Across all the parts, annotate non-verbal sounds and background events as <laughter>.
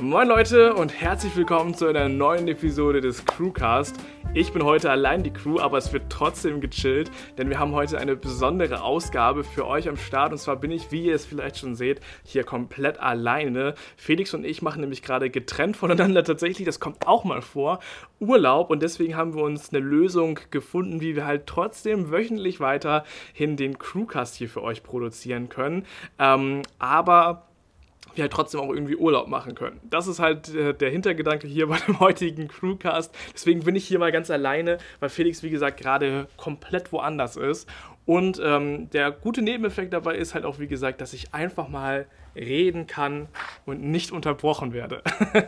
Moin Leute und herzlich willkommen zu einer neuen Episode des Crewcast. Ich bin heute allein die Crew, aber es wird trotzdem gechillt, denn wir haben heute eine besondere Ausgabe für euch am Start. Und zwar bin ich, wie ihr es vielleicht schon seht, hier komplett alleine. Felix und ich machen nämlich gerade getrennt <laughs> voneinander tatsächlich, das kommt auch mal vor, Urlaub. Und deswegen haben wir uns eine Lösung gefunden, wie wir halt trotzdem wöchentlich weiterhin den Crewcast hier für euch produzieren können. Ähm, aber wir halt trotzdem auch irgendwie Urlaub machen können. Das ist halt äh, der Hintergedanke hier <laughs> bei dem heutigen Crewcast. Deswegen bin ich hier mal ganz alleine, weil Felix, wie gesagt, gerade komplett woanders ist. Und ähm, der gute Nebeneffekt dabei ist halt auch, wie gesagt, dass ich einfach mal reden kann und nicht unterbrochen werde.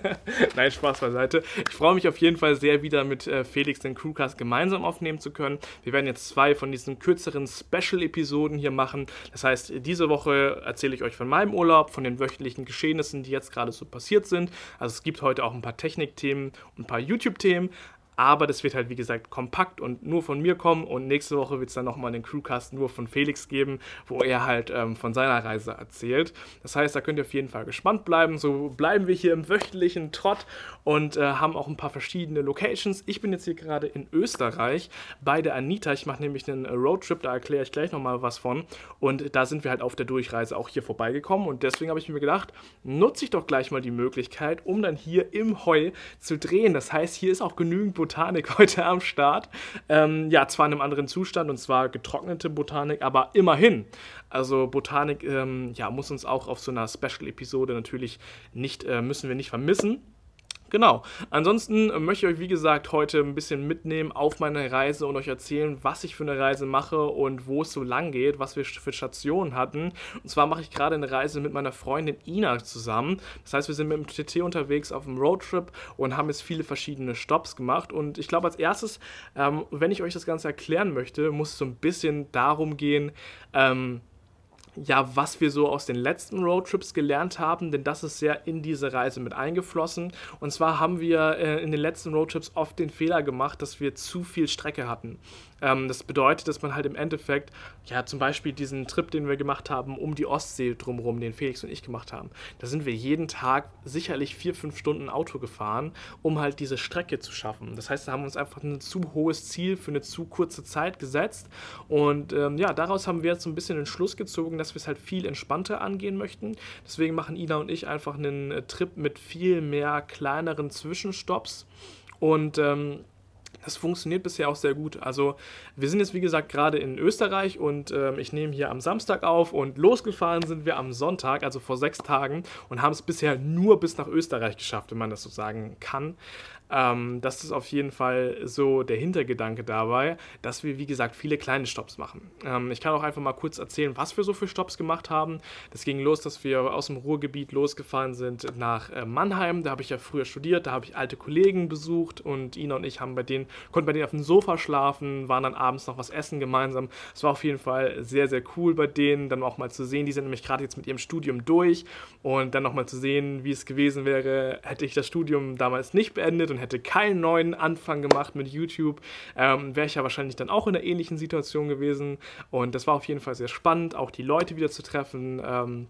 <laughs> Nein, Spaß beiseite. Ich freue mich auf jeden Fall sehr, wieder mit äh, Felix den Crewcast gemeinsam aufnehmen zu können. Wir werden jetzt zwei von diesen kürzeren Special-Episoden hier machen. Das heißt, diese Woche erzähle ich euch von meinem Urlaub, von den wöchentlichen Geschehnissen, die jetzt gerade so passiert sind. Also es gibt heute auch ein paar Technikthemen und ein paar YouTube-Themen. Aber das wird halt, wie gesagt, kompakt und nur von mir kommen. Und nächste Woche wird es dann nochmal den Crewcast nur von Felix geben, wo er halt ähm, von seiner Reise erzählt. Das heißt, da könnt ihr auf jeden Fall gespannt bleiben. So bleiben wir hier im wöchentlichen Trott und äh, haben auch ein paar verschiedene Locations. Ich bin jetzt hier gerade in Österreich bei der Anita. Ich mache nämlich einen Roadtrip, da erkläre ich gleich nochmal was von. Und da sind wir halt auf der Durchreise auch hier vorbeigekommen. Und deswegen habe ich mir gedacht, nutze ich doch gleich mal die Möglichkeit, um dann hier im Heu zu drehen. Das heißt, hier ist auch genügend Botanik <laughs> heute am Start. Ähm, ja, zwar in einem anderen Zustand und zwar getrocknete Botanik, aber immerhin. Also Botanik ähm, ja, muss uns auch auf so einer Special-Episode natürlich nicht, äh, müssen wir nicht vermissen. Genau. Ansonsten möchte ich euch, wie gesagt, heute ein bisschen mitnehmen auf meine Reise und euch erzählen, was ich für eine Reise mache und wo es so lang geht, was wir für Stationen hatten. Und zwar mache ich gerade eine Reise mit meiner Freundin Ina zusammen. Das heißt, wir sind mit dem TT unterwegs auf einem Roadtrip und haben jetzt viele verschiedene Stops gemacht. Und ich glaube, als erstes, ähm, wenn ich euch das Ganze erklären möchte, muss es so ein bisschen darum gehen, ähm, ja, was wir so aus den letzten Roadtrips gelernt haben, denn das ist sehr in diese Reise mit eingeflossen. Und zwar haben wir äh, in den letzten Roadtrips oft den Fehler gemacht, dass wir zu viel Strecke hatten. Ähm, das bedeutet, dass man halt im Endeffekt, ja, zum Beispiel diesen Trip, den wir gemacht haben, um die Ostsee drumherum, den Felix und ich gemacht haben, da sind wir jeden Tag sicherlich vier, fünf Stunden Auto gefahren, um halt diese Strecke zu schaffen. Das heißt, da haben wir uns einfach ein zu hohes Ziel für eine zu kurze Zeit gesetzt. Und ähm, ja, daraus haben wir jetzt so ein bisschen den Schluss gezogen, dass wir es halt viel entspannter angehen möchten. Deswegen machen Ina und ich einfach einen äh, Trip mit viel mehr kleineren Zwischenstopps. Und ähm, das funktioniert bisher auch sehr gut. Also wir sind jetzt wie gesagt gerade in Österreich und äh, ich nehme hier am Samstag auf und losgefahren sind wir am Sonntag, also vor sechs Tagen und haben es bisher nur bis nach Österreich geschafft, wenn man das so sagen kann. Ähm, das ist auf jeden Fall so der Hintergedanke dabei, dass wir, wie gesagt, viele kleine Stops machen. Ähm, ich kann auch einfach mal kurz erzählen, was wir so für Stops gemacht haben. Das ging los, dass wir aus dem Ruhrgebiet losgefahren sind nach äh, Mannheim. Da habe ich ja früher studiert, da habe ich alte Kollegen besucht und Ina und ich haben bei denen, konnten bei denen auf dem Sofa schlafen, waren dann abends noch was essen gemeinsam. Es war auf jeden Fall sehr, sehr cool bei denen, dann auch mal zu sehen. Die sind nämlich gerade jetzt mit ihrem Studium durch und dann nochmal zu sehen, wie es gewesen wäre, hätte ich das Studium damals nicht beendet und hätte keinen neuen Anfang gemacht mit YouTube, ähm, wäre ich ja wahrscheinlich dann auch in einer ähnlichen Situation gewesen. Und das war auf jeden Fall sehr spannend, auch die Leute wieder zu treffen. Ähm,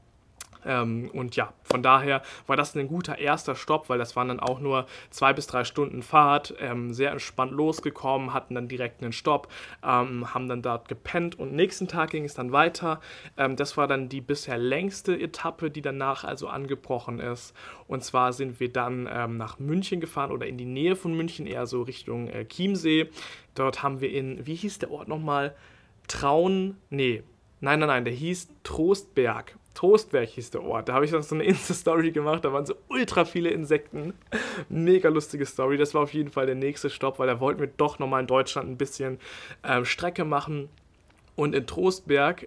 ähm, und ja, von daher war das ein guter erster Stopp, weil das waren dann auch nur zwei bis drei Stunden Fahrt, ähm, sehr entspannt losgekommen, hatten dann direkt einen Stopp, ähm, haben dann dort gepennt und nächsten Tag ging es dann weiter. Ähm, das war dann die bisher längste Etappe, die danach also angebrochen ist. Und zwar sind wir dann ähm, nach München gefahren oder in die Nähe von München, eher so Richtung äh, Chiemsee. Dort haben wir in, wie hieß der Ort nochmal? Traun, nee, nein, nein, nein, der hieß Trostberg. Trostberg hieß der Ort. Da habe ich noch so eine <laughs> Insta-Story gemacht, da waren so ultra viele Insekten. Mega lustige Story. Das war auf jeden Fall der nächste Stopp, weil da wollten wir doch nochmal in Deutschland ein bisschen ähm, Strecke machen. Und in Trostberg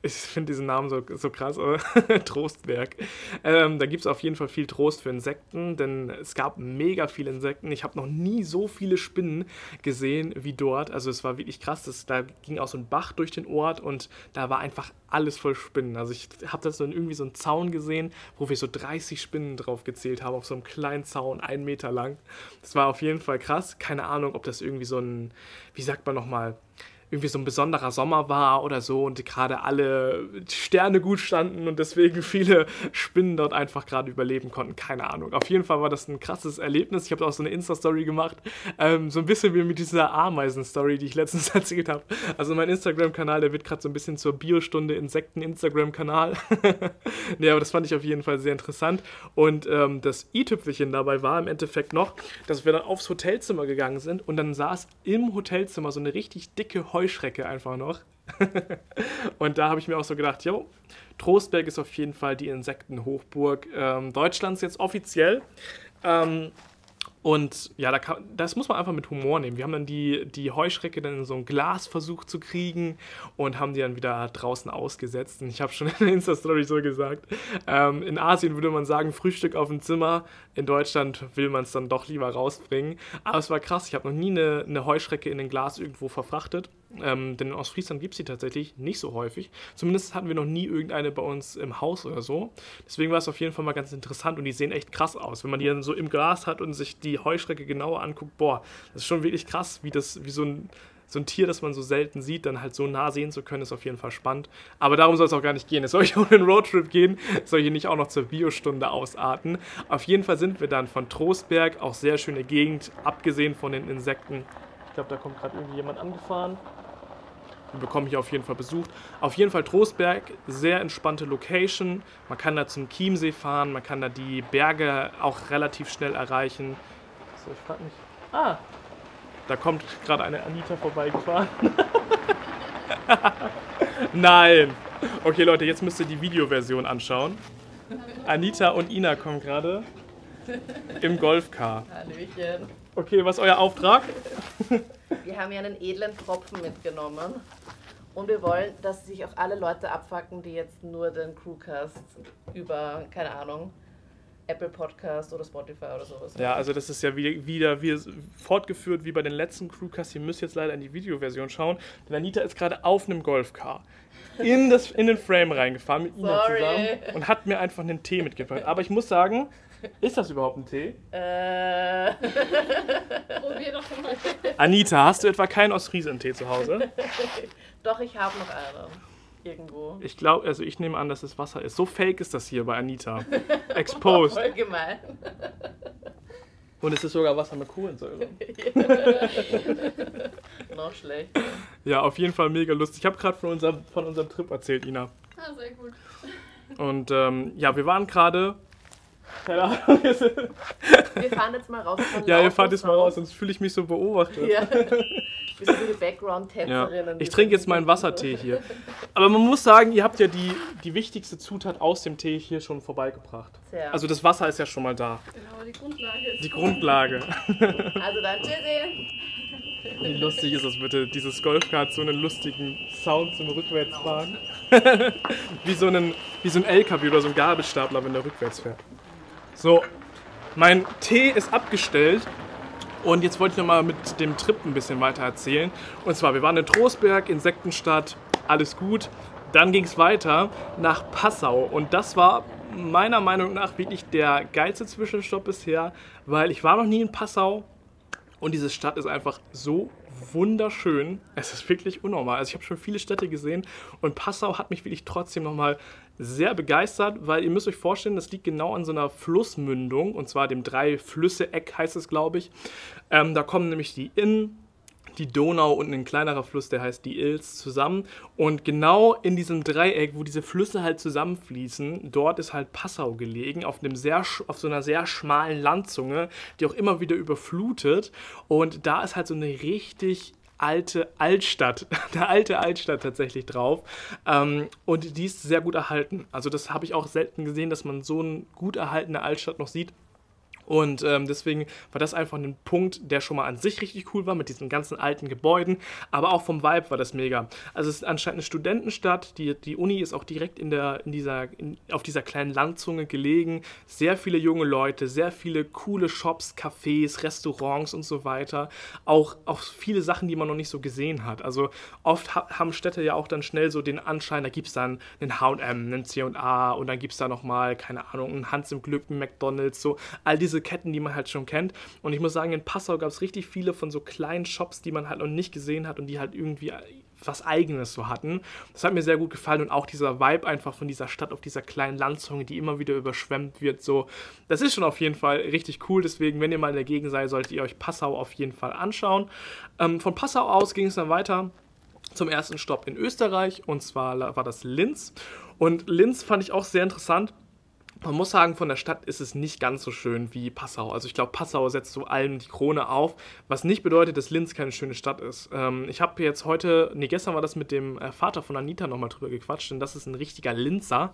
ich finde diesen Namen so, so krass, aber <laughs> Trostberg. Ähm, da gibt es auf jeden Fall viel Trost für Insekten, denn es gab mega viele Insekten. Ich habe noch nie so viele Spinnen gesehen wie dort. Also es war wirklich krass. Das, da ging auch so ein Bach durch den Ort und da war einfach alles voll Spinnen. Also ich habe das dann irgendwie so einen Zaun gesehen, wo wir so 30 Spinnen drauf gezählt haben, auf so einem kleinen Zaun, einen Meter lang. Das war auf jeden Fall krass. Keine Ahnung, ob das irgendwie so ein, wie sagt man nochmal, irgendwie so ein besonderer Sommer war oder so und gerade alle Sterne gut standen und deswegen <laughs> viele Spinnen dort einfach gerade überleben konnten. Keine Ahnung. Auf jeden Fall war das ein krasses Erlebnis. Ich habe auch so eine Insta-Story gemacht. Ähm, so ein bisschen wie mit dieser Ameisen-Story, die ich letztens <laughs> erzählt habe. Also mein Instagram-Kanal, der wird gerade so ein bisschen zur Biostunde Insekten-Instagram-Kanal. <laughs> nee, aber das fand ich auf jeden Fall sehr interessant. Und ähm, das i-Tüpfelchen dabei war im Endeffekt noch, dass wir dann aufs Hotelzimmer gegangen sind und dann saß im Hotelzimmer so eine richtig dicke Heuschrecke einfach noch. <laughs> und da habe ich mir auch so gedacht, jo, Trostberg ist auf jeden Fall die Insektenhochburg ähm, Deutschlands jetzt offiziell. Ähm, und ja, da kann, das muss man einfach mit Humor nehmen. Wir haben dann die, die Heuschrecke dann in so ein Glas versucht zu kriegen und haben die dann wieder draußen ausgesetzt. Und ich habe schon <laughs> in der Insta-Story so gesagt, ähm, in Asien würde man sagen, Frühstück auf dem Zimmer. In Deutschland will man es dann doch lieber rausbringen. Aber es war krass, ich habe noch nie eine, eine Heuschrecke in ein Glas irgendwo verfrachtet. Ähm, denn in Ostfriesland gibt es sie tatsächlich nicht so häufig. Zumindest hatten wir noch nie irgendeine bei uns im Haus oder so. Deswegen war es auf jeden Fall mal ganz interessant und die sehen echt krass aus. Wenn man die dann so im Glas hat und sich die Heuschrecke genauer anguckt, boah, das ist schon wirklich krass, wie das, wie so ein, so ein Tier, das man so selten sieht, dann halt so nah sehen zu können, ist auf jeden Fall spannend. Aber darum soll es auch gar nicht gehen. Es soll <laughs> hier um einen Roadtrip gehen, es soll hier nicht auch noch zur Biostunde ausarten. Auf jeden Fall sind wir dann von Trostberg, auch sehr schöne Gegend, abgesehen von den Insekten. Ich glaube, da kommt gerade irgendwie jemand angefahren. Wir bekommen hier auf jeden Fall Besuch. Auf jeden Fall Trostberg, sehr entspannte Location. Man kann da zum Chiemsee fahren, man kann da die Berge auch relativ schnell erreichen. So, ich frage mich. Ah, da kommt gerade eine Anita vorbeigefahren. <laughs> Nein. Okay, Leute, jetzt müsst ihr die Videoversion anschauen. Anita und Ina kommen gerade im Golfcar. Hallöchen. Okay, was ist euer Auftrag? Wir haben ja einen edlen Tropfen mitgenommen. Und wir wollen, dass sich auch alle Leute abfacken, die jetzt nur den Crewcast über, keine Ahnung, Apple Podcast oder Spotify oder sowas. Ja, also das ist ja wieder, wieder wie, fortgeführt wie bei den letzten Crewcasts. Ihr müsst jetzt leider in die Videoversion schauen. Denn Anita ist gerade auf einem Golfcar in, das, in den Frame reingefahren mit Ina Sorry. zusammen und hat mir einfach einen Tee mitgebracht. Aber ich muss sagen, ist das überhaupt ein Tee? Äh, Probier doch mal. Anita, hast du etwa keinen Ostfriesen-Tee zu Hause? <laughs> doch, ich habe noch einen. Irgendwo. Ich glaube, also ich nehme an, dass es Wasser ist. So fake ist das hier bei Anita. <laughs> Exposed. Voll gemein. Und es ist sogar Wasser mit Kohlensäure. <laughs> noch schlecht. Ja, auf jeden Fall mega lustig. Ich habe gerade von unserem, von unserem Trip erzählt, Ina. Ah, sehr gut. Und ähm, ja, wir waren gerade. Keine Ahnung. Wir fahren jetzt mal raus. ja, ihr fahrt jetzt mal raus, sonst fühle ich mich so beobachtet. Ja. Wir sind die Ja. Background-Tänzerinnen. Ich trinke jetzt meinen Wassertee hier. Aber man muss sagen, ihr habt ja die, die wichtigste Zutat aus dem Tee hier schon vorbeigebracht. Sehr. Also das Wasser ist ja schon mal da. Genau, die Grundlage ist. Die Grundlage. Also dann, tschüssi. Wie lustig ist das bitte? Dieses Golfcar hat so einen lustigen Sound zum Rückwärtsfahren. <laughs> wie, so einen, wie so ein LKW oder so ein Gabelstapler, wenn der rückwärts fährt. So, mein Tee ist abgestellt. Und jetzt wollte ich nochmal mit dem Trip ein bisschen weiter erzählen. Und zwar, wir waren in Trostberg, Insektenstadt, alles gut. Dann ging es weiter nach Passau. Und das war meiner Meinung nach wirklich der geilste Zwischenstopp bisher, weil ich war noch nie in Passau. Und diese Stadt ist einfach so wunderschön. Es ist wirklich unnormal. Also ich habe schon viele Städte gesehen und Passau hat mich wirklich trotzdem nochmal sehr begeistert, weil ihr müsst euch vorstellen, das liegt genau an so einer Flussmündung und zwar dem Drei-Flüsse-Eck heißt es, glaube ich. Ähm, da kommen nämlich die Inn, die Donau und ein kleinerer Fluss, der heißt die Ilz, zusammen. Und genau in diesem Dreieck, wo diese Flüsse halt zusammenfließen, dort ist halt Passau gelegen, auf, einem sehr, auf so einer sehr schmalen Landzunge, die auch immer wieder überflutet. Und da ist halt so eine richtig alte Altstadt, <laughs> eine alte Altstadt tatsächlich drauf. Ähm, und die ist sehr gut erhalten. Also das habe ich auch selten gesehen, dass man so eine gut erhaltene Altstadt noch sieht. Und ähm, deswegen war das einfach ein Punkt, der schon mal an sich richtig cool war mit diesen ganzen alten Gebäuden, aber auch vom Vibe war das mega. Also es ist anscheinend eine Studentenstadt, die, die Uni ist auch direkt in der, in dieser, in, auf dieser kleinen Landzunge gelegen. Sehr viele junge Leute, sehr viele coole Shops, Cafés, Restaurants und so weiter. Auch, auch viele Sachen, die man noch nicht so gesehen hat. Also oft ha haben Städte ja auch dann schnell so den Anschein, da gibt es dann einen H&M, einen C&A und dann gibt es da nochmal, keine Ahnung, einen Hans im Glück, einen McDonalds, so all diese Ketten, die man halt schon kennt. Und ich muss sagen, in Passau gab es richtig viele von so kleinen Shops, die man halt noch nicht gesehen hat und die halt irgendwie was Eigenes so hatten. Das hat mir sehr gut gefallen und auch dieser Vibe einfach von dieser Stadt auf dieser kleinen Landzunge, die immer wieder überschwemmt wird. So, das ist schon auf jeden Fall richtig cool. Deswegen, wenn ihr mal in der Gegend seid, solltet ihr euch Passau auf jeden Fall anschauen. Ähm, von Passau aus ging es dann weiter zum ersten Stopp in Österreich und zwar war das Linz. Und Linz fand ich auch sehr interessant man muss sagen, von der Stadt ist es nicht ganz so schön wie Passau. Also ich glaube, Passau setzt so allem die Krone auf, was nicht bedeutet, dass Linz keine schöne Stadt ist. Ähm, ich habe jetzt heute, nee, gestern war das mit dem äh, Vater von Anita nochmal drüber gequatscht, denn das ist ein richtiger Linzer.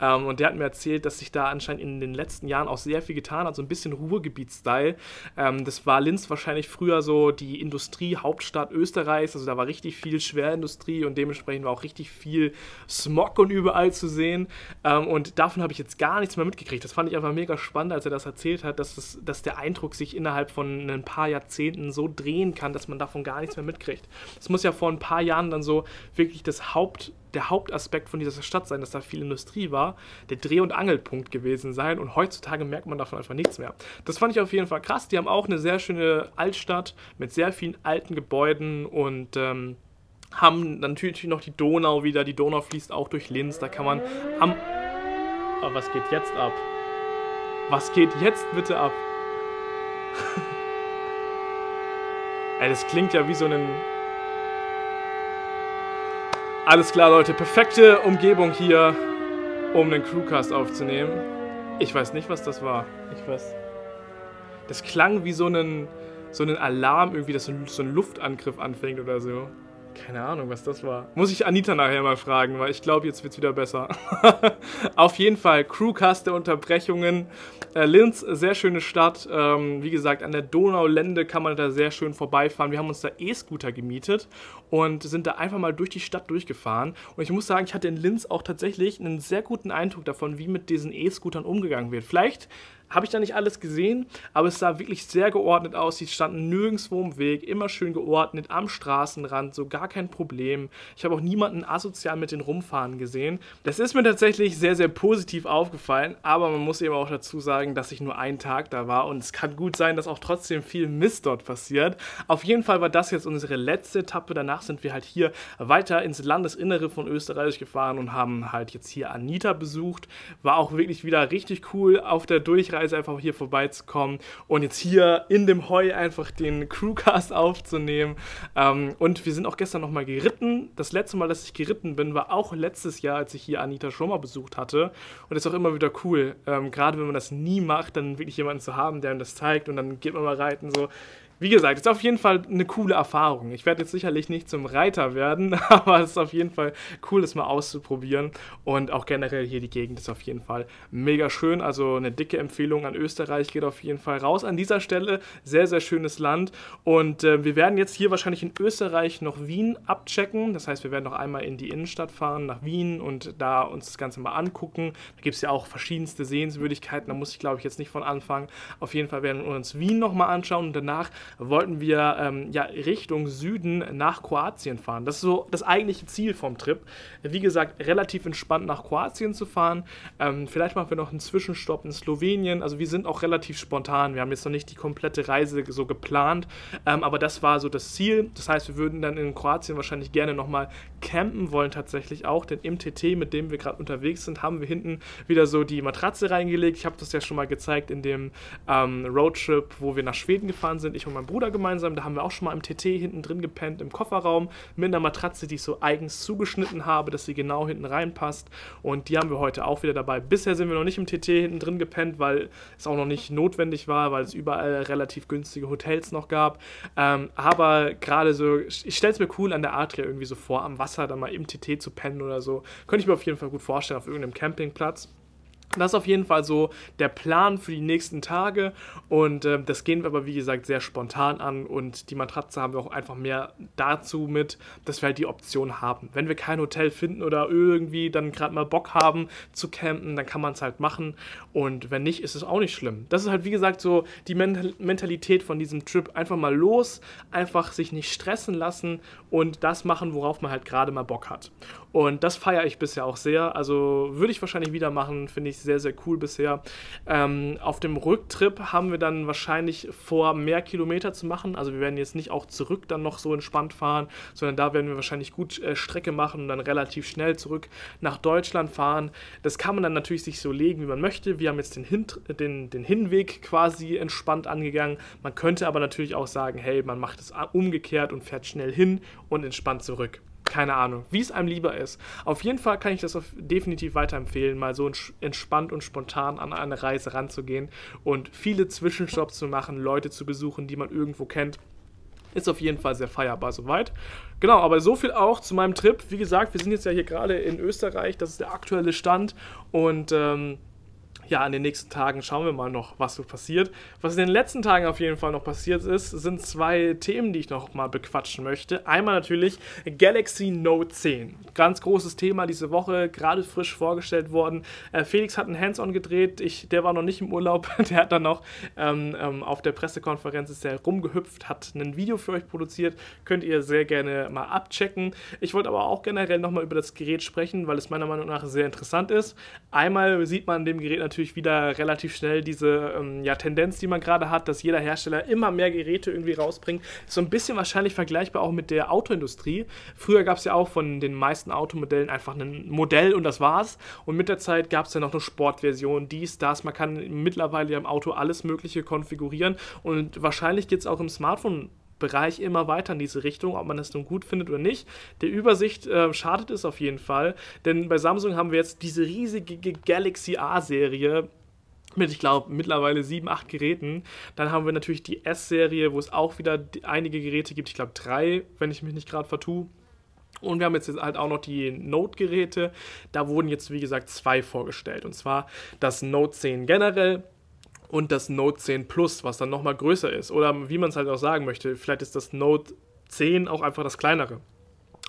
Ähm, und der hat mir erzählt, dass sich da anscheinend in den letzten Jahren auch sehr viel getan hat, so ein bisschen Ruhrgebiet-Style. Ähm, das war Linz wahrscheinlich früher so die Industriehauptstadt Österreichs, also da war richtig viel Schwerindustrie und dementsprechend war auch richtig viel Smog und überall zu sehen. Ähm, und davon habe ich jetzt gar nichts mehr mitgekriegt. Das fand ich einfach mega spannend, als er das erzählt hat, dass, das, dass der Eindruck sich innerhalb von ein paar Jahrzehnten so drehen kann, dass man davon gar nichts mehr mitkriegt. Es muss ja vor ein paar Jahren dann so wirklich das Haupt, der Hauptaspekt von dieser Stadt sein, dass da viel Industrie war, der Dreh- und Angelpunkt gewesen sein und heutzutage merkt man davon einfach nichts mehr. Das fand ich auf jeden Fall krass. Die haben auch eine sehr schöne Altstadt mit sehr vielen alten Gebäuden und ähm, haben natürlich noch die Donau wieder. Die Donau fließt auch durch Linz. Da kann man am aber was geht jetzt ab? Was geht jetzt bitte ab? <laughs> Ey, das klingt ja wie so ein. Alles klar, Leute. Perfekte Umgebung hier, um den Crewcast aufzunehmen. Ich weiß nicht, was das war. Ich weiß. Das klang wie so ein, so ein Alarm, irgendwie, dass so ein Luftangriff anfängt oder so. Keine Ahnung, was das war. Muss ich Anita nachher mal fragen, weil ich glaube, jetzt wird es wieder besser. <laughs> Auf jeden Fall, Crewcast der Unterbrechungen. Äh, Linz, sehr schöne Stadt. Ähm, wie gesagt, an der Donaulände kann man da sehr schön vorbeifahren. Wir haben uns da E-Scooter gemietet und sind da einfach mal durch die Stadt durchgefahren. Und ich muss sagen, ich hatte in Linz auch tatsächlich einen sehr guten Eindruck davon, wie mit diesen E-Scootern umgegangen wird. Vielleicht habe ich da nicht alles gesehen, aber es sah wirklich sehr geordnet aus. Sie standen nirgendwo im Weg, immer schön geordnet, am Straßenrand, so gar kein Problem. Ich habe auch niemanden asozial mit den rumfahren gesehen. Das ist mir tatsächlich sehr, sehr positiv aufgefallen, aber man muss eben auch dazu sagen, dass ich nur einen Tag da war und es kann gut sein, dass auch trotzdem viel Mist dort passiert. Auf jeden Fall war das jetzt unsere letzte Etappe. Danach sind wir halt hier weiter ins Landesinnere von Österreich gefahren und haben halt jetzt hier Anita besucht. War auch wirklich wieder richtig cool auf der Durchreise Reise einfach hier vorbeizukommen und jetzt hier in dem Heu einfach den Crewcast aufzunehmen. Ähm, und wir sind auch gestern nochmal geritten. Das letzte Mal, dass ich geritten bin, war auch letztes Jahr, als ich hier Anita schon mal besucht hatte. Und das ist auch immer wieder cool, ähm, gerade wenn man das nie macht, dann wirklich jemanden zu haben, der einem das zeigt und dann geht man mal reiten. So, wie gesagt, ist auf jeden Fall eine coole Erfahrung. Ich werde jetzt sicherlich nicht zum Reiter werden, <laughs> aber es ist auf jeden Fall cool, das mal auszuprobieren. Und auch generell hier die Gegend ist auf jeden Fall mega schön. Also eine dicke Empfehlung an Österreich geht auf jeden Fall raus an dieser Stelle. Sehr, sehr schönes Land. Und äh, wir werden jetzt hier wahrscheinlich in Österreich noch Wien abchecken. Das heißt, wir werden noch einmal in die Innenstadt fahren, nach Wien und da uns das Ganze mal angucken. Da gibt es ja auch verschiedenste Sehenswürdigkeiten. Da muss ich, glaube ich, jetzt nicht von anfangen. Auf jeden Fall werden wir uns Wien nochmal anschauen und danach wollten wir ähm, ja, Richtung Süden nach Kroatien fahren. Das ist so das eigentliche Ziel vom Trip. Wie gesagt, relativ entspannt nach Kroatien zu fahren. Ähm, vielleicht machen wir noch einen Zwischenstopp in Slowenien. Also wir sind auch relativ spontan. Wir haben jetzt noch nicht die komplette Reise so geplant, ähm, aber das war so das Ziel. Das heißt, wir würden dann in Kroatien wahrscheinlich gerne nochmal campen wollen tatsächlich auch, denn im TT, mit dem wir gerade unterwegs sind, haben wir hinten wieder so die Matratze reingelegt. Ich habe das ja schon mal gezeigt in dem ähm, Roadtrip, wo wir nach Schweden gefahren sind, ich mein meinem Bruder gemeinsam. Da haben wir auch schon mal im TT hinten drin gepennt, im Kofferraum, mit einer Matratze, die ich so eigens zugeschnitten habe, dass sie genau hinten reinpasst. Und die haben wir heute auch wieder dabei. Bisher sind wir noch nicht im TT hinten drin gepennt, weil es auch noch nicht notwendig war, weil es überall relativ günstige Hotels noch gab. Ähm, aber gerade so, ich stelle es mir cool an der Adria irgendwie so vor, am Wasser dann mal im TT zu pennen oder so. Könnte ich mir auf jeden Fall gut vorstellen, auf irgendeinem Campingplatz. Das ist auf jeden Fall so der Plan für die nächsten Tage und äh, das gehen wir aber wie gesagt sehr spontan an und die Matratze haben wir auch einfach mehr dazu mit, dass wir halt die Option haben. Wenn wir kein Hotel finden oder irgendwie dann gerade mal Bock haben zu campen, dann kann man es halt machen und wenn nicht, ist es auch nicht schlimm. Das ist halt wie gesagt so die Mentalität von diesem Trip. Einfach mal los, einfach sich nicht stressen lassen und das machen, worauf man halt gerade mal Bock hat. Und das feiere ich bisher auch sehr. Also würde ich wahrscheinlich wieder machen, finde ich sehr, sehr cool bisher. Ähm, auf dem Rücktrip haben wir dann wahrscheinlich vor, mehr Kilometer zu machen. Also wir werden jetzt nicht auch zurück dann noch so entspannt fahren, sondern da werden wir wahrscheinlich gut äh, Strecke machen und dann relativ schnell zurück nach Deutschland fahren. Das kann man dann natürlich sich so legen, wie man möchte. Wir haben jetzt den, Hin den, den Hinweg quasi entspannt angegangen. Man könnte aber natürlich auch sagen, hey, man macht es umgekehrt und fährt schnell hin und entspannt zurück keine Ahnung, wie es einem lieber ist. Auf jeden Fall kann ich das definitiv weiterempfehlen, mal so entspannt und spontan an eine Reise ranzugehen und viele Zwischenstopps zu machen, Leute zu besuchen, die man irgendwo kennt. Ist auf jeden Fall sehr feierbar soweit. Genau, aber so viel auch zu meinem Trip. Wie gesagt, wir sind jetzt ja hier gerade in Österreich, das ist der aktuelle Stand und ähm, ja, in den nächsten Tagen schauen wir mal noch, was so passiert. Was in den letzten Tagen auf jeden Fall noch passiert ist, sind zwei Themen, die ich noch mal bequatschen möchte. Einmal natürlich Galaxy Note 10. Ganz großes Thema diese Woche, gerade frisch vorgestellt worden. Äh, Felix hat ein Hands-on gedreht, ich, der war noch nicht im Urlaub, <laughs> der hat dann noch ähm, ähm, auf der Pressekonferenz ist der rumgehüpft, hat ein Video für euch produziert, könnt ihr sehr gerne mal abchecken. Ich wollte aber auch generell noch mal über das Gerät sprechen, weil es meiner Meinung nach sehr interessant ist. Einmal sieht man dem Gerät natürlich natürlich wieder relativ schnell diese ähm, ja, Tendenz, die man gerade hat, dass jeder Hersteller immer mehr Geräte irgendwie rausbringt. so ein bisschen wahrscheinlich vergleichbar auch mit der Autoindustrie. Früher gab es ja auch von den meisten Automodellen einfach ein Modell und das war's. Und mit der Zeit gab es ja noch eine Sportversion, dies, das. Man kann mittlerweile im Auto alles Mögliche konfigurieren und wahrscheinlich geht es auch im Smartphone Bereich immer weiter in diese Richtung, ob man das nun gut findet oder nicht. Der Übersicht äh, schadet es auf jeden Fall, denn bei Samsung haben wir jetzt diese riesige Galaxy A-Serie mit, ich glaube, mittlerweile sieben, acht Geräten. Dann haben wir natürlich die S-Serie, wo es auch wieder einige Geräte gibt. Ich glaube, drei, wenn ich mich nicht gerade vertue. Und wir haben jetzt halt auch noch die Note-Geräte. Da wurden jetzt, wie gesagt, zwei vorgestellt. Und zwar das Note 10 generell und das Note 10 Plus, was dann nochmal größer ist. Oder wie man es halt auch sagen möchte, vielleicht ist das Note 10 auch einfach das kleinere.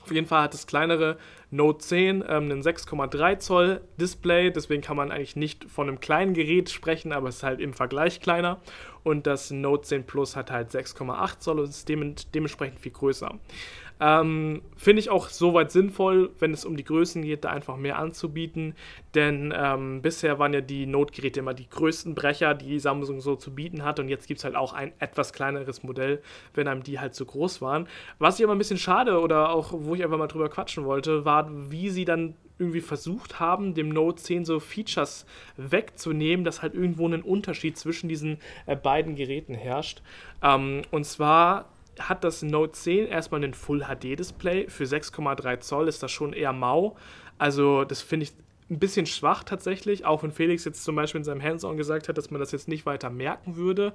Auf jeden Fall hat das kleinere Note 10 ähm, einen 6,3 Zoll Display, deswegen kann man eigentlich nicht von einem kleinen Gerät sprechen, aber es ist halt im Vergleich kleiner. Und das Note 10 Plus hat halt 6,8 Zoll und ist dementsprechend viel größer. Ähm, Finde ich auch soweit sinnvoll, wenn es um die Größen geht, da einfach mehr anzubieten. Denn ähm, bisher waren ja die Note-Geräte immer die größten Brecher, die Samsung so zu bieten hat. Und jetzt gibt es halt auch ein etwas kleineres Modell, wenn einem die halt zu groß waren. Was ich aber ein bisschen schade oder auch, wo ich einfach mal drüber quatschen wollte, war, wie sie dann irgendwie versucht haben, dem Note 10 so Features wegzunehmen, dass halt irgendwo ein Unterschied zwischen diesen äh, beiden Geräten herrscht. Ähm, und zwar hat das Note 10 erstmal ein Full HD Display. Für 6,3 Zoll ist das schon eher mau. Also, das finde ich ein bisschen schwach tatsächlich, auch wenn Felix jetzt zum Beispiel in seinem Hands-on gesagt hat, dass man das jetzt nicht weiter merken würde,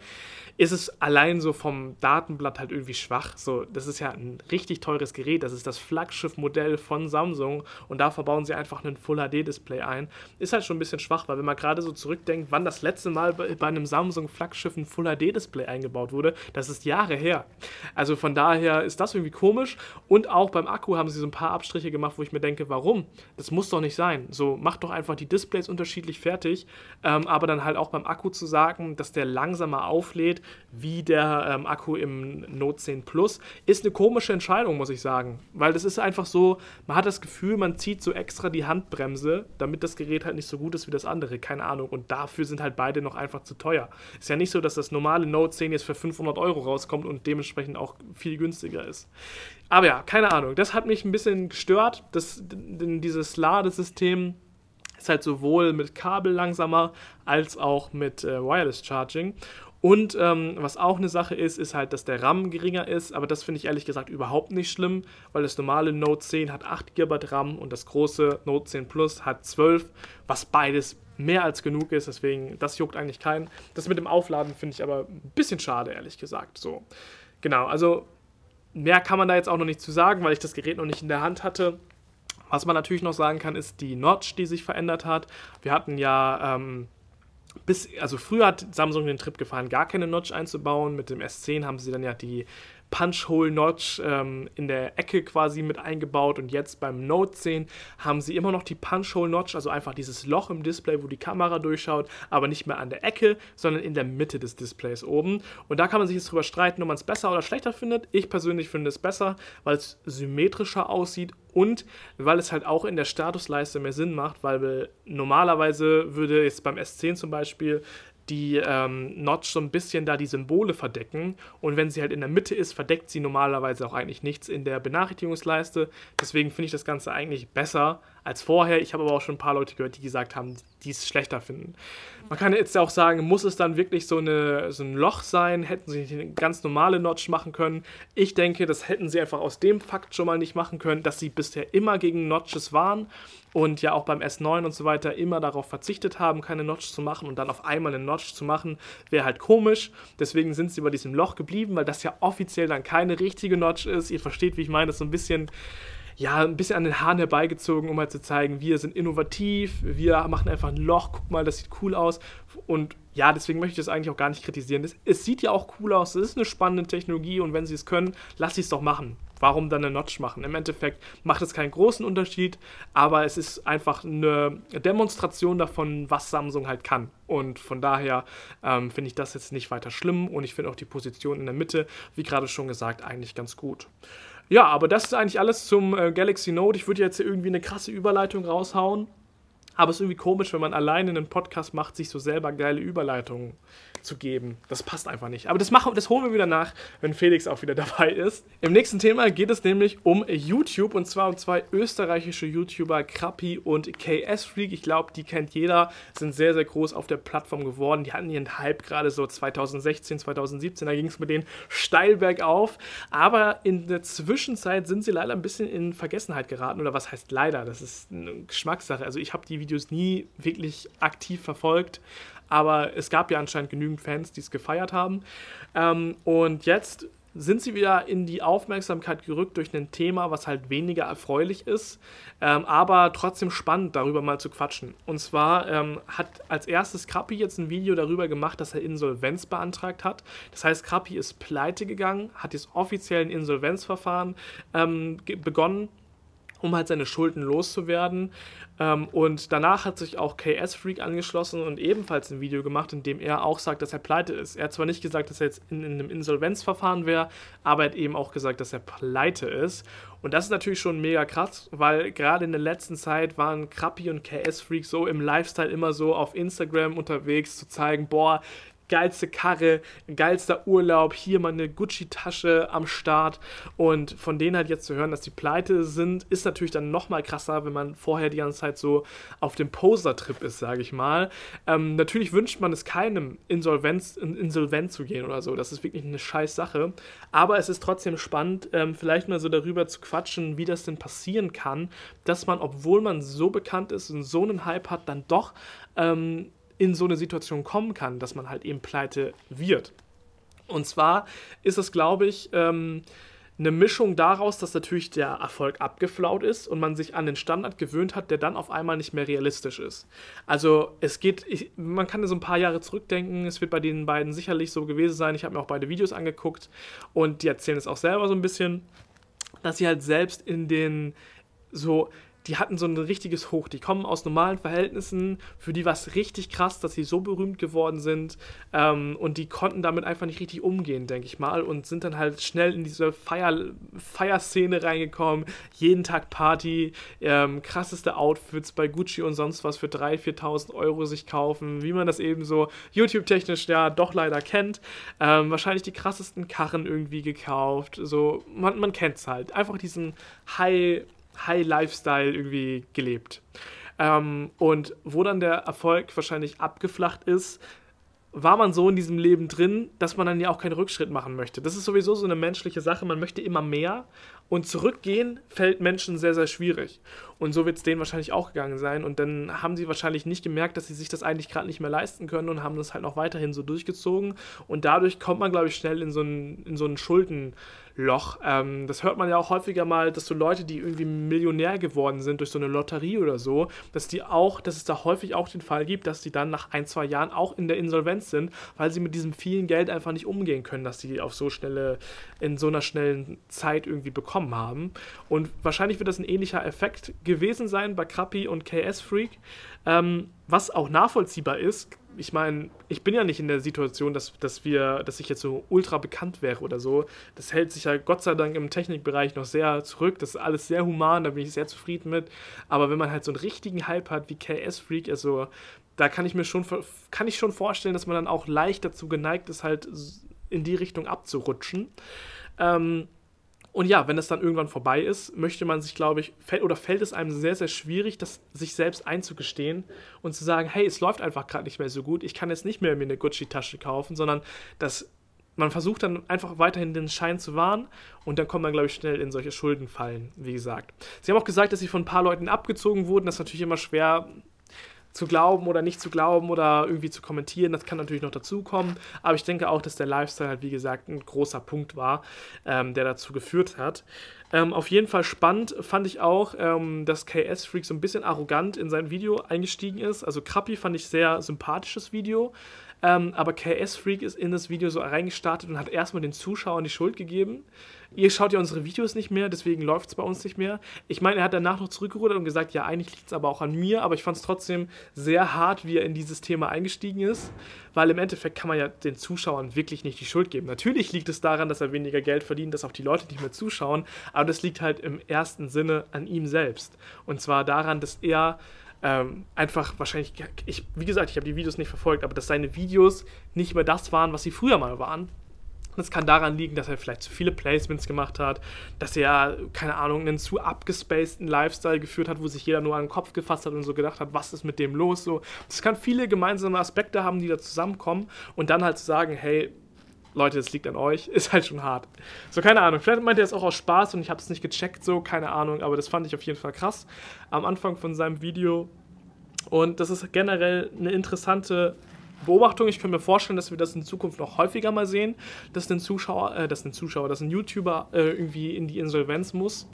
ist es allein so vom Datenblatt halt irgendwie schwach. So, das ist ja ein richtig teures Gerät, das ist das Flaggschiff-Modell von Samsung und da verbauen sie einfach ein Full-HD-Display ein. Ist halt schon ein bisschen schwach, weil wenn man gerade so zurückdenkt, wann das letzte Mal bei, bei einem Samsung-Flaggschiff ein Full-HD-Display eingebaut wurde, das ist Jahre her. Also von daher ist das irgendwie komisch und auch beim Akku haben sie so ein paar Abstriche gemacht, wo ich mir denke, warum? Das muss doch nicht sein. So, macht doch einfach die Displays unterschiedlich fertig, ähm, aber dann halt auch beim Akku zu sagen, dass der langsamer auflädt wie der ähm, Akku im Note 10 Plus, ist eine komische Entscheidung, muss ich sagen. Weil das ist einfach so, man hat das Gefühl, man zieht so extra die Handbremse, damit das Gerät halt nicht so gut ist wie das andere, keine Ahnung. Und dafür sind halt beide noch einfach zu teuer. Ist ja nicht so, dass das normale Note 10 jetzt für 500 Euro rauskommt und dementsprechend auch viel günstiger ist. Aber ja, keine Ahnung. Das hat mich ein bisschen gestört, das, dieses Ladesystem ist halt sowohl mit Kabel langsamer als auch mit äh, Wireless Charging. Und ähm, was auch eine Sache ist, ist halt, dass der RAM geringer ist, aber das finde ich ehrlich gesagt überhaupt nicht schlimm, weil das normale Note 10 hat 8 GB RAM und das große Note 10 Plus hat 12, was beides mehr als genug ist, deswegen, das juckt eigentlich keinen. Das mit dem Aufladen finde ich aber ein bisschen schade, ehrlich gesagt. So, genau, also mehr kann man da jetzt auch noch nicht zu sagen, weil ich das Gerät noch nicht in der Hand hatte. Was man natürlich noch sagen kann, ist die Notch, die sich verändert hat. Wir hatten ja ähm, bis, also früher hat Samsung den Trip gefahren, gar keine Notch einzubauen. Mit dem S10 haben sie dann ja die Punch-Hole-Notch ähm, in der Ecke quasi mit eingebaut und jetzt beim Note 10 haben sie immer noch die Punch-Hole-Notch, also einfach dieses Loch im Display, wo die Kamera durchschaut, aber nicht mehr an der Ecke, sondern in der Mitte des Displays oben. Und da kann man sich jetzt drüber streiten, ob man es besser oder schlechter findet. Ich persönlich finde es besser, weil es symmetrischer aussieht und weil es halt auch in der Statusleiste mehr Sinn macht, weil normalerweise würde jetzt beim S10 zum Beispiel die ähm, Notch so ein bisschen da die Symbole verdecken. Und wenn sie halt in der Mitte ist, verdeckt sie normalerweise auch eigentlich nichts in der Benachrichtigungsleiste. Deswegen finde ich das Ganze eigentlich besser als vorher. Ich habe aber auch schon ein paar Leute gehört, die gesagt haben, die es schlechter finden. Man kann jetzt auch sagen, muss es dann wirklich so, eine, so ein Loch sein? Hätten sie nicht eine ganz normale Notch machen können? Ich denke, das hätten sie einfach aus dem Fakt schon mal nicht machen können, dass sie bisher immer gegen Notches waren und ja auch beim S9 und so weiter immer darauf verzichtet haben, keine Notch zu machen und dann auf einmal eine Notch zu machen, wäre halt komisch. Deswegen sind sie bei diesem Loch geblieben, weil das ja offiziell dann keine richtige Notch ist. Ihr versteht, wie ich meine, das ist so ein bisschen ja, ein bisschen an den Haaren herbeigezogen, um halt zu zeigen, wir sind innovativ, wir machen einfach ein Loch, guck mal, das sieht cool aus. Und ja, deswegen möchte ich das eigentlich auch gar nicht kritisieren. Es, es sieht ja auch cool aus, es ist eine spannende Technologie und wenn sie es können, lass sie es doch machen. Warum dann eine Notch machen? Im Endeffekt macht es keinen großen Unterschied, aber es ist einfach eine Demonstration davon, was Samsung halt kann. Und von daher ähm, finde ich das jetzt nicht weiter schlimm und ich finde auch die Position in der Mitte, wie gerade schon gesagt, eigentlich ganz gut. Ja, aber das ist eigentlich alles zum äh, Galaxy Note. Ich würde jetzt irgendwie eine krasse Überleitung raushauen. Aber es ist irgendwie komisch, wenn man alleine einen Podcast macht, sich so selber geile Überleitungen zu geben. Das passt einfach nicht. Aber das, machen, das holen wir wieder nach, wenn Felix auch wieder <laughs> dabei ist. Im nächsten Thema geht es nämlich um YouTube und zwar um zwei österreichische YouTuber, Krappi und KS Freak. Ich glaube, die kennt jeder, sind sehr, sehr groß auf der Plattform geworden. Die hatten ihren Hype gerade so 2016, 2017. Da ging es mit denen steil bergauf. Aber in der Zwischenzeit sind sie leider ein bisschen in Vergessenheit geraten. Oder was heißt leider? Das ist eine Geschmackssache. Also ich habe die Videos nie wirklich aktiv verfolgt aber es gab ja anscheinend genügend Fans, die es gefeiert haben. Ähm, und jetzt sind sie wieder in die Aufmerksamkeit gerückt durch ein Thema, was halt weniger erfreulich ist, ähm, aber trotzdem spannend, darüber mal zu quatschen. Und zwar ähm, hat als erstes Krappi jetzt ein Video darüber gemacht, dass er Insolvenz beantragt hat. Das heißt, Krappi ist pleite gegangen, hat jetzt offiziell ein Insolvenzverfahren ähm, begonnen um halt seine Schulden loszuwerden. Ähm, und danach hat sich auch KS Freak angeschlossen und ebenfalls ein Video gemacht, in dem er auch sagt, dass er pleite ist. Er hat zwar nicht gesagt, dass er jetzt in, in einem Insolvenzverfahren wäre, aber er hat eben auch gesagt, dass er pleite ist. Und das ist natürlich schon mega krass, weil gerade in der letzten Zeit waren Krappi und KS Freak so im Lifestyle immer so auf Instagram unterwegs zu zeigen, boah, geilste Karre, geilster Urlaub, hier mal eine Gucci-Tasche am Start. Und von denen halt jetzt zu hören, dass die pleite sind, ist natürlich dann nochmal krasser, wenn man vorher die ganze Zeit so auf dem Poser-Trip ist, sage ich mal. Ähm, natürlich wünscht man es keinem, Insolvenz, insolvent zu gehen oder so. Das ist wirklich eine scheiß Sache. Aber es ist trotzdem spannend, ähm, vielleicht mal so darüber zu quatschen, wie das denn passieren kann, dass man, obwohl man so bekannt ist und so einen Hype hat, dann doch ähm, in so eine Situation kommen kann, dass man halt eben pleite wird. Und zwar ist es, glaube ich, ähm, eine Mischung daraus, dass natürlich der Erfolg abgeflaut ist und man sich an den Standard gewöhnt hat, der dann auf einmal nicht mehr realistisch ist. Also es geht, ich, man kann so ein paar Jahre zurückdenken, es wird bei den beiden sicherlich so gewesen sein. Ich habe mir auch beide Videos angeguckt und die erzählen es auch selber so ein bisschen, dass sie halt selbst in den so die hatten so ein richtiges Hoch. Die kommen aus normalen Verhältnissen. Für die war es richtig krass, dass sie so berühmt geworden sind. Ähm, und die konnten damit einfach nicht richtig umgehen, denke ich mal. Und sind dann halt schnell in diese Feier, Feierszene reingekommen. Jeden Tag Party, ähm, krasseste Outfits bei Gucci und sonst was für 3.000, 4.000 Euro sich kaufen. Wie man das eben so YouTube-technisch ja doch leider kennt. Ähm, wahrscheinlich die krassesten Karren irgendwie gekauft. So, man, man kennt es halt. Einfach diesen High- High-Lifestyle irgendwie gelebt. Ähm, und wo dann der Erfolg wahrscheinlich abgeflacht ist, war man so in diesem Leben drin, dass man dann ja auch keinen Rückschritt machen möchte. Das ist sowieso so eine menschliche Sache. Man möchte immer mehr Und zurückgehen fällt Menschen sehr, sehr schwierig. Und so wird es denen wahrscheinlich auch gegangen sein. Und dann haben sie wahrscheinlich nicht gemerkt, dass sie sich das eigentlich gerade nicht mehr leisten können und haben das halt noch weiterhin so durchgezogen. Und dadurch kommt man, glaube ich, schnell in so einen, in so einen Schuldenloch. Ähm, das hört man ja auch häufiger mal, dass so Leute, die irgendwie Millionär geworden sind durch so eine Lotterie oder so, dass die auch, dass es da häufig auch den Fall gibt, dass die dann nach ein, zwei Jahren auch in der Insolvenz sind, weil sie mit diesem vielen Geld einfach nicht umgehen können, dass sie auf so schnelle, in so einer schnellen Zeit irgendwie bekommen haben. Und wahrscheinlich wird das ein ähnlicher Effekt gewesen sein bei Krappi und KS Freak, ähm, was auch nachvollziehbar ist. Ich meine, ich bin ja nicht in der Situation, dass, dass wir, dass ich jetzt so ultra bekannt wäre oder so. Das hält sich ja Gott sei Dank im Technikbereich noch sehr zurück. Das ist alles sehr human, da bin ich sehr zufrieden mit. Aber wenn man halt so einen richtigen Hype hat wie KS Freak, also da kann ich mir schon, kann ich schon vorstellen, dass man dann auch leicht dazu geneigt ist, halt in die Richtung abzurutschen. Ähm, und ja, wenn es dann irgendwann vorbei ist, möchte man sich, glaube ich, fällt, oder fällt es einem sehr, sehr schwierig, das sich selbst einzugestehen und zu sagen, hey, es läuft einfach gerade nicht mehr so gut, ich kann jetzt nicht mehr mir eine Gucci-Tasche kaufen, sondern dass man versucht dann einfach weiterhin den Schein zu wahren und dann kommt man, glaube ich, schnell in solche Schuldenfallen, wie gesagt. Sie haben auch gesagt, dass sie von ein paar Leuten abgezogen wurden. Das ist natürlich immer schwer zu glauben oder nicht zu glauben oder irgendwie zu kommentieren. Das kann natürlich noch dazukommen. Aber ich denke auch, dass der Lifestyle halt, wie gesagt, ein großer Punkt war, ähm, der dazu geführt hat. Ähm, auf jeden Fall spannend fand ich auch, ähm, dass KS Freak so ein bisschen arrogant in sein Video eingestiegen ist. Also Krappi fand ich sehr sympathisches Video. Ähm, aber KS Freak ist in das Video so reingestartet und hat erstmal den Zuschauern die Schuld gegeben. Ihr schaut ja unsere Videos nicht mehr, deswegen läuft es bei uns nicht mehr. Ich meine, er hat danach noch zurückgerudert und gesagt, ja, eigentlich liegt es aber auch an mir, aber ich fand es trotzdem sehr hart, wie er in dieses Thema eingestiegen ist, weil im Endeffekt kann man ja den Zuschauern wirklich nicht die Schuld geben. Natürlich liegt es daran, dass er weniger Geld verdient, dass auch die Leute nicht mehr zuschauen, aber das liegt halt im ersten Sinne an ihm selbst. Und zwar daran, dass er ähm, einfach wahrscheinlich, ich, wie gesagt, ich habe die Videos nicht verfolgt, aber dass seine Videos nicht mehr das waren, was sie früher mal waren. Das kann daran liegen, dass er vielleicht zu viele Placements gemacht hat, dass er, keine Ahnung, einen zu abgespaceden Lifestyle geführt hat, wo sich jeder nur an den Kopf gefasst hat und so gedacht hat, was ist mit dem los? So, das kann viele gemeinsame Aspekte haben, die da zusammenkommen und dann halt zu sagen, hey, Leute, das liegt an euch, <laughs> ist halt schon hart. So, keine Ahnung. Vielleicht meint er es auch aus Spaß und ich habe es nicht gecheckt, so, keine Ahnung, aber das fand ich auf jeden Fall krass am Anfang von seinem Video. Und das ist generell eine interessante Beobachtung. Ich könnte mir vorstellen, dass wir das in Zukunft noch häufiger mal sehen, dass ein Zuschauer, äh, dass ein Zuschauer, dass ein YouTuber äh, irgendwie in die Insolvenz muss.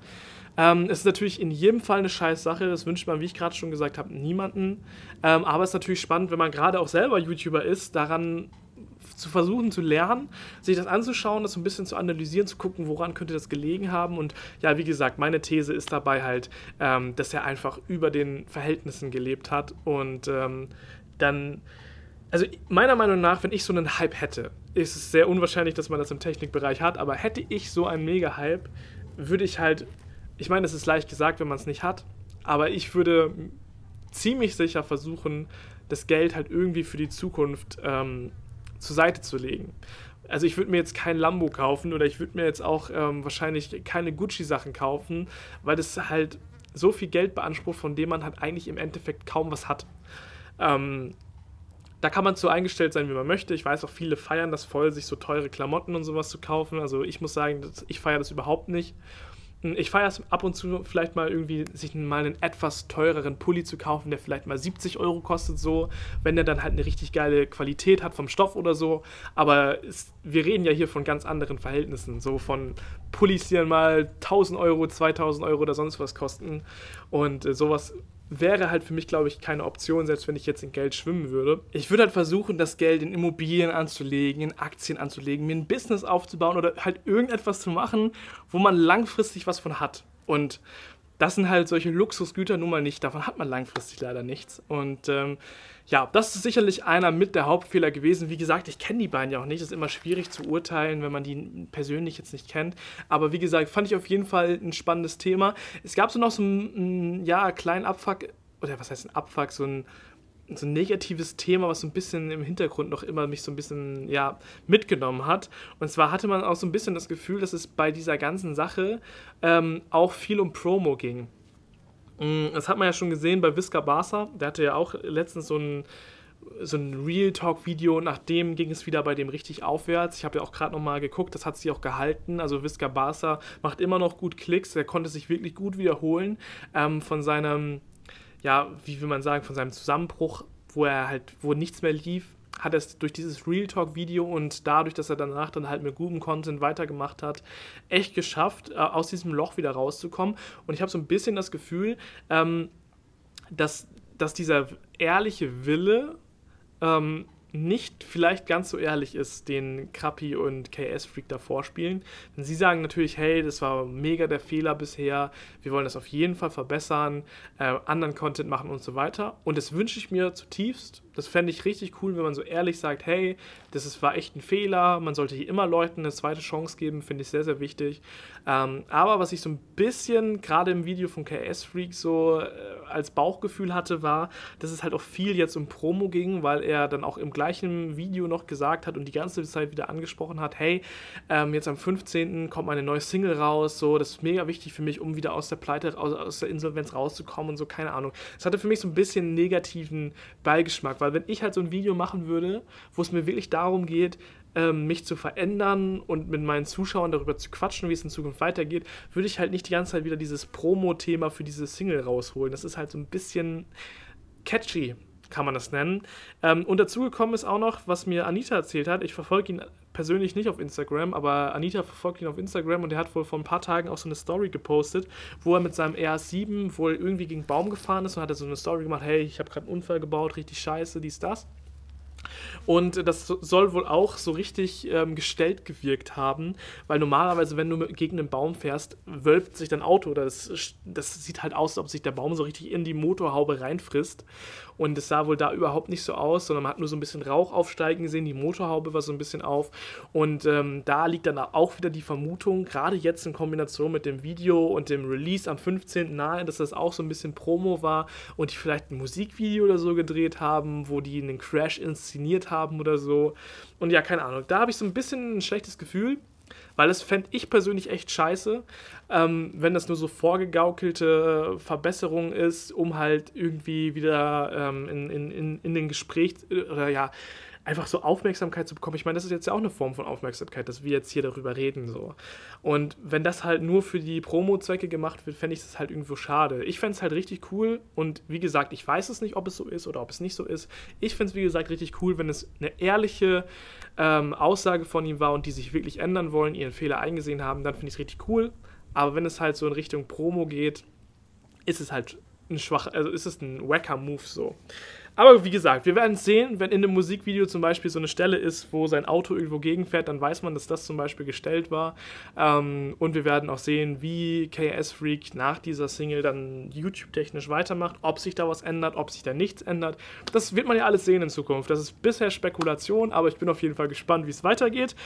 Ähm, es ist natürlich in jedem Fall eine scheiß Sache, das wünscht man, wie ich gerade schon gesagt habe, niemanden. Ähm, aber es ist natürlich spannend, wenn man gerade auch selber YouTuber ist, daran zu versuchen zu lernen, sich das anzuschauen, das ein bisschen zu analysieren, zu gucken, woran könnte das gelegen haben. Und ja, wie gesagt, meine These ist dabei halt, ähm, dass er einfach über den Verhältnissen gelebt hat und ähm, dann also meiner Meinung nach, wenn ich so einen Hype hätte, ist es sehr unwahrscheinlich, dass man das im Technikbereich hat, aber hätte ich so einen Mega-Hype, würde ich halt, ich meine, es ist leicht gesagt, wenn man es nicht hat, aber ich würde ziemlich sicher versuchen, das Geld halt irgendwie für die Zukunft ähm, zur Seite zu legen. Also ich würde mir jetzt kein Lambo kaufen oder ich würde mir jetzt auch ähm, wahrscheinlich keine Gucci-Sachen kaufen, weil das halt so viel Geld beansprucht, von dem man halt eigentlich im Endeffekt kaum was hat. Ähm, da kann man so eingestellt sein, wie man möchte. Ich weiß auch, viele feiern das voll, sich so teure Klamotten und sowas zu kaufen. Also ich muss sagen, ich feiere das überhaupt nicht. Ich feiere es ab und zu vielleicht mal irgendwie, sich mal einen etwas teureren Pulli zu kaufen, der vielleicht mal 70 Euro kostet, so, wenn der dann halt eine richtig geile Qualität hat vom Stoff oder so. Aber es, wir reden ja hier von ganz anderen Verhältnissen, so von Pullis, die dann mal 1000 Euro, 2000 Euro oder sonst was kosten. Und äh, sowas wäre halt für mich, glaube ich, keine Option, selbst wenn ich jetzt in Geld schwimmen würde. Ich würde halt versuchen, das Geld in Immobilien anzulegen, in Aktien anzulegen, mir ein Business aufzubauen oder halt irgendetwas zu machen, wo man langfristig was von hat. Und das sind halt solche Luxusgüter nun mal nicht. Davon hat man langfristig leider nichts. Und ähm, ja, das ist sicherlich einer mit der Hauptfehler gewesen. Wie gesagt, ich kenne die beiden ja auch nicht. Es ist immer schwierig zu urteilen, wenn man die persönlich jetzt nicht kennt. Aber wie gesagt, fand ich auf jeden Fall ein spannendes Thema. Es gab so noch so einen, ja, kleinen Abfuck, oder was heißt ein Abfuck, so ein so ein negatives Thema, was so ein bisschen im Hintergrund noch immer mich so ein bisschen ja, mitgenommen hat. Und zwar hatte man auch so ein bisschen das Gefühl, dass es bei dieser ganzen Sache ähm, auch viel um Promo ging. Mm, das hat man ja schon gesehen bei Visca Barca. Der hatte ja auch letztens so ein so ein Real Talk Video, nachdem ging es wieder bei dem richtig aufwärts. Ich habe ja auch gerade nochmal geguckt, das hat sich auch gehalten. Also Visca Barca macht immer noch gut Klicks, er konnte sich wirklich gut wiederholen ähm, von seinem, ja, wie will man sagen, von seinem Zusammenbruch, wo er halt, wo nichts mehr lief, hat es durch dieses Real Talk Video und dadurch, dass er danach dann halt mit gutem Content weitergemacht hat, echt geschafft, äh, aus diesem Loch wieder rauszukommen. Und ich habe so ein bisschen das Gefühl, ähm, dass, dass dieser ehrliche Wille ähm, nicht vielleicht ganz so ehrlich ist, den Krappi und KS Freak da vorspielen. Denn sie sagen natürlich, hey, das war mega der Fehler bisher, wir wollen das auf jeden Fall verbessern, äh, anderen Content machen und so weiter. Und das wünsche ich mir zutiefst das fände ich richtig cool, wenn man so ehrlich sagt, hey, das ist, war echt ein Fehler, man sollte hier immer Leuten eine zweite Chance geben, finde ich sehr, sehr wichtig. Ähm, aber was ich so ein bisschen gerade im Video von KS Freak so äh, als Bauchgefühl hatte, war, dass es halt auch viel jetzt um Promo ging, weil er dann auch im gleichen Video noch gesagt hat und die ganze Zeit wieder angesprochen hat, hey, ähm, jetzt am 15. kommt meine neue Single raus, so, das ist mega wichtig für mich, um wieder aus der Pleite, aus, aus der Insolvenz rauszukommen und so, keine Ahnung. Es hatte für mich so ein bisschen negativen Beigeschmack, weil wenn ich halt so ein Video machen würde, wo es mir wirklich darum geht, ähm, mich zu verändern und mit meinen Zuschauern darüber zu quatschen, wie es in Zukunft weitergeht, würde ich halt nicht die ganze Zeit wieder dieses Promo-Thema für diese Single rausholen. Das ist halt so ein bisschen catchy kann man das nennen. Ähm, und dazu gekommen ist auch noch, was mir Anita erzählt hat. Ich verfolge ihn persönlich nicht auf Instagram, aber Anita verfolgt ihn auf Instagram und er hat wohl vor ein paar Tagen auch so eine Story gepostet, wo er mit seinem RS7 wohl irgendwie gegen Baum gefahren ist und hat so eine Story gemacht, hey, ich habe gerade einen Unfall gebaut, richtig scheiße, dies, das. Und das soll wohl auch so richtig ähm, gestellt gewirkt haben, weil normalerweise, wenn du gegen einen Baum fährst, wölbt sich dein Auto oder das, das sieht halt aus, als ob sich der Baum so richtig in die Motorhaube reinfrisst. Und es sah wohl da überhaupt nicht so aus, sondern man hat nur so ein bisschen Rauch aufsteigen gesehen, die Motorhaube war so ein bisschen auf. Und ähm, da liegt dann auch wieder die Vermutung, gerade jetzt in Kombination mit dem Video und dem Release am 15. nahe, dass das auch so ein bisschen Promo war und die vielleicht ein Musikvideo oder so gedreht haben, wo die einen Crash inszeniert haben oder so. Und ja, keine Ahnung. Da habe ich so ein bisschen ein schlechtes Gefühl. Weil das fände ich persönlich echt scheiße, ähm, wenn das nur so vorgegaukelte Verbesserung ist, um halt irgendwie wieder ähm, in, in, in, in den Gespräch äh, oder ja, einfach so Aufmerksamkeit zu bekommen. Ich meine, das ist jetzt ja auch eine Form von Aufmerksamkeit, dass wir jetzt hier darüber reden. So. Und wenn das halt nur für die Promo-Zwecke gemacht wird, fände ich das halt irgendwo schade. Ich fände es halt richtig cool und wie gesagt, ich weiß es nicht, ob es so ist oder ob es nicht so ist. Ich fände es, wie gesagt, richtig cool, wenn es eine ehrliche ähm, Aussage von ihm war und die sich wirklich ändern wollen, ihren Fehler eingesehen haben, dann finde ich es richtig cool. Aber wenn es halt so in Richtung Promo geht, ist es halt ein schwach, also ist es ein wacker Move so. Aber wie gesagt, wir werden sehen, wenn in einem Musikvideo zum Beispiel so eine Stelle ist, wo sein Auto irgendwo gegenfährt, dann weiß man, dass das zum Beispiel gestellt war. Ähm, und wir werden auch sehen, wie KS Freak nach dieser Single dann YouTube-technisch weitermacht, ob sich da was ändert, ob sich da nichts ändert. Das wird man ja alles sehen in Zukunft. Das ist bisher Spekulation, aber ich bin auf jeden Fall gespannt, wie es weitergeht.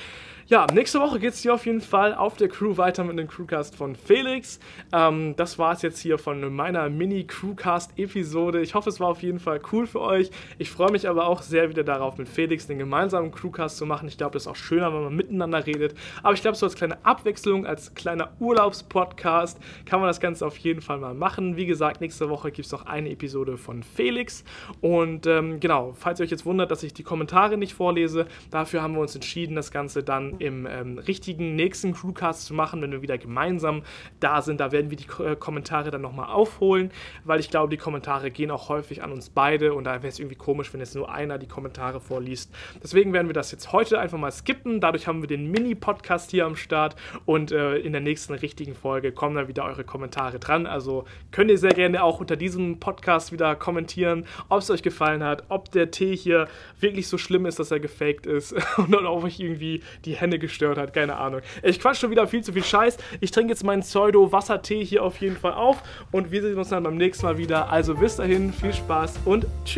Ja, nächste Woche geht es hier auf jeden Fall auf der Crew weiter mit dem Crewcast von Felix. Ähm, das war es jetzt hier von meiner Mini-Crewcast-Episode. Ich hoffe, es war auf jeden Fall cool für euch. Ich freue mich aber auch sehr wieder darauf, mit Felix den gemeinsamen Crewcast zu machen. Ich glaube, das ist auch schöner, wenn man miteinander redet. Aber ich glaube, so als kleine Abwechslung, als kleiner Urlaubspodcast kann man das Ganze auf jeden Fall mal machen. Wie gesagt, nächste Woche gibt es noch eine Episode von Felix. Und ähm, genau, falls ihr euch jetzt wundert, dass ich die Kommentare nicht vorlese, dafür haben wir uns entschieden, das Ganze dann im ähm, richtigen nächsten Crewcast zu machen, wenn wir wieder gemeinsam da sind. Da werden wir die äh, Kommentare dann nochmal aufholen, weil ich glaube, die Kommentare gehen auch häufig an uns beide und da wäre es irgendwie komisch, wenn jetzt nur einer die Kommentare vorliest. Deswegen werden wir das jetzt heute einfach mal skippen. Dadurch haben wir den Mini-Podcast hier am Start und äh, in der nächsten richtigen Folge kommen dann wieder eure Kommentare dran. Also könnt ihr sehr gerne auch unter diesem Podcast wieder kommentieren, ob es euch gefallen hat, ob der Tee hier wirklich so schlimm ist, dass er gefaked ist <laughs> und ob euch irgendwie die Hände gestört hat, keine Ahnung. Ich quatsch schon wieder viel zu viel Scheiß. Ich trinke jetzt meinen Pseudo-Wassertee hier auf jeden Fall auf und wir sehen uns dann beim nächsten Mal wieder. Also bis dahin, viel Spaß und tschüss.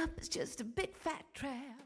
up is just a big fat trap.